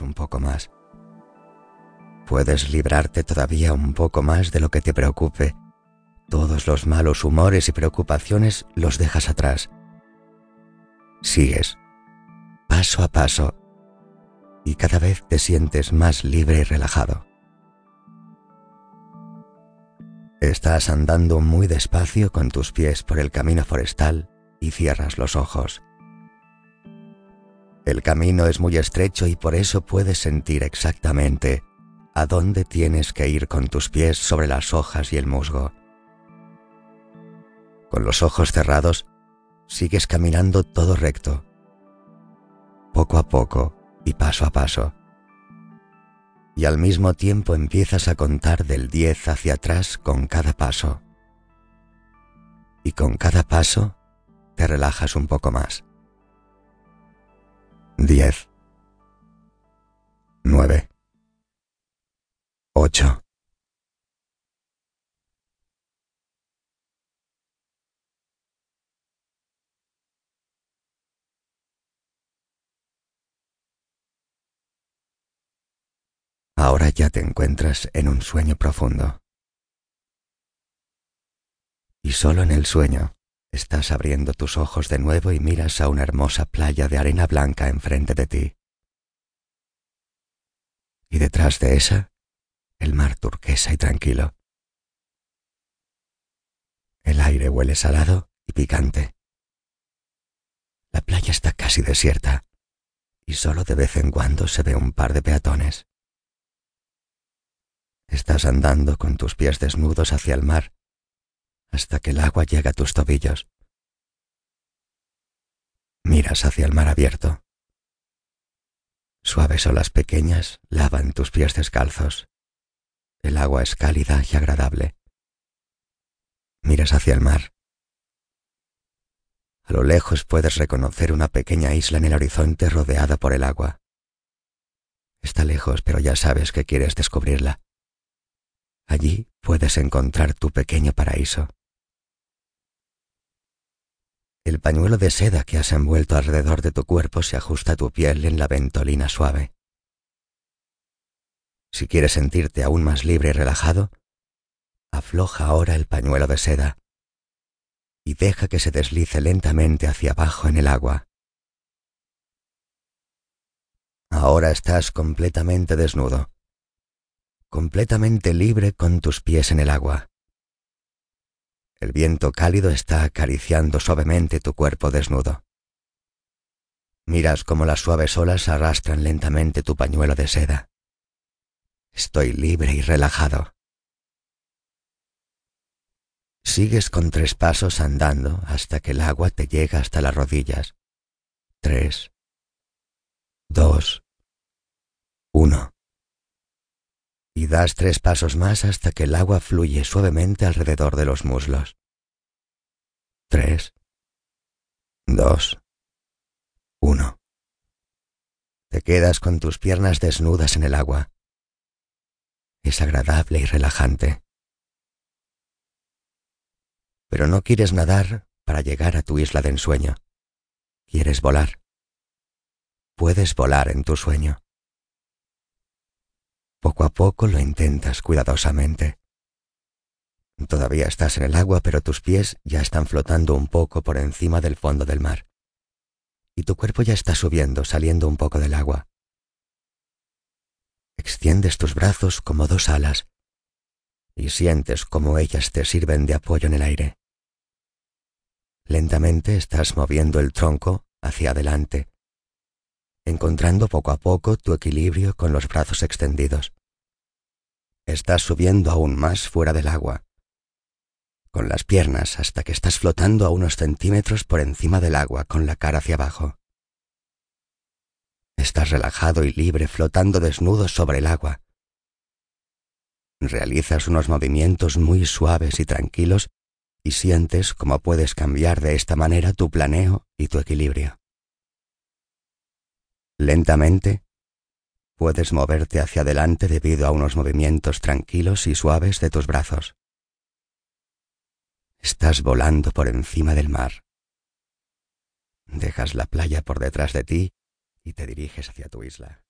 un poco más. Puedes librarte todavía un poco más de lo que te preocupe. Todos los malos humores y preocupaciones los dejas atrás. Sigues, paso a paso, y cada vez te sientes más libre y relajado. Estás andando muy despacio con tus pies por el camino forestal y cierras los ojos. El camino es muy estrecho y por eso puedes sentir exactamente a dónde tienes que ir con tus pies sobre las hojas y el musgo. Con los ojos cerrados, sigues caminando todo recto, poco a poco y paso a paso. Y al mismo tiempo empiezas a contar del 10 hacia atrás con cada paso. Y con cada paso te relajas un poco más. 10 9 8 Ahora ya te encuentras en un sueño profundo. Y solo en el sueño estás abriendo tus ojos de nuevo y miras a una hermosa playa de arena blanca enfrente de ti. Y detrás de esa, el mar turquesa y tranquilo. El aire huele salado y picante. La playa está casi desierta y solo de vez en cuando se ve un par de peatones. Estás andando con tus pies desnudos hacia el mar hasta que el agua llega a tus tobillos. Miras hacia el mar abierto. Suaves olas pequeñas lavan tus pies descalzos. El agua es cálida y agradable. Miras hacia el mar. A lo lejos puedes reconocer una pequeña isla en el horizonte rodeada por el agua. Está lejos, pero ya sabes que quieres descubrirla. Allí puedes encontrar tu pequeño paraíso. El pañuelo de seda que has envuelto alrededor de tu cuerpo se ajusta a tu piel en la ventolina suave. Si quieres sentirte aún más libre y relajado, afloja ahora el pañuelo de seda y deja que se deslice lentamente hacia abajo en el agua. Ahora estás completamente desnudo completamente libre con tus pies en el agua. El viento cálido está acariciando suavemente tu cuerpo desnudo. Miras cómo las suaves olas arrastran lentamente tu pañuelo de seda. Estoy libre y relajado. Sigues con tres pasos andando hasta que el agua te llega hasta las rodillas. Tres. Dos. Uno das tres pasos más hasta que el agua fluye suavemente alrededor de los muslos. Tres, dos, uno. Te quedas con tus piernas desnudas en el agua. Es agradable y relajante. Pero no quieres nadar para llegar a tu isla de ensueño. Quieres volar. Puedes volar en tu sueño. Poco a poco lo intentas cuidadosamente. Todavía estás en el agua, pero tus pies ya están flotando un poco por encima del fondo del mar. Y tu cuerpo ya está subiendo, saliendo un poco del agua. Extiendes tus brazos como dos alas y sientes como ellas te sirven de apoyo en el aire. Lentamente estás moviendo el tronco hacia adelante encontrando poco a poco tu equilibrio con los brazos extendidos. Estás subiendo aún más fuera del agua, con las piernas hasta que estás flotando a unos centímetros por encima del agua con la cara hacia abajo. Estás relajado y libre flotando desnudo sobre el agua. Realizas unos movimientos muy suaves y tranquilos y sientes cómo puedes cambiar de esta manera tu planeo y tu equilibrio. Lentamente, puedes moverte hacia adelante debido a unos movimientos tranquilos y suaves de tus brazos. Estás volando por encima del mar. Dejas la playa por detrás de ti y te diriges hacia tu isla.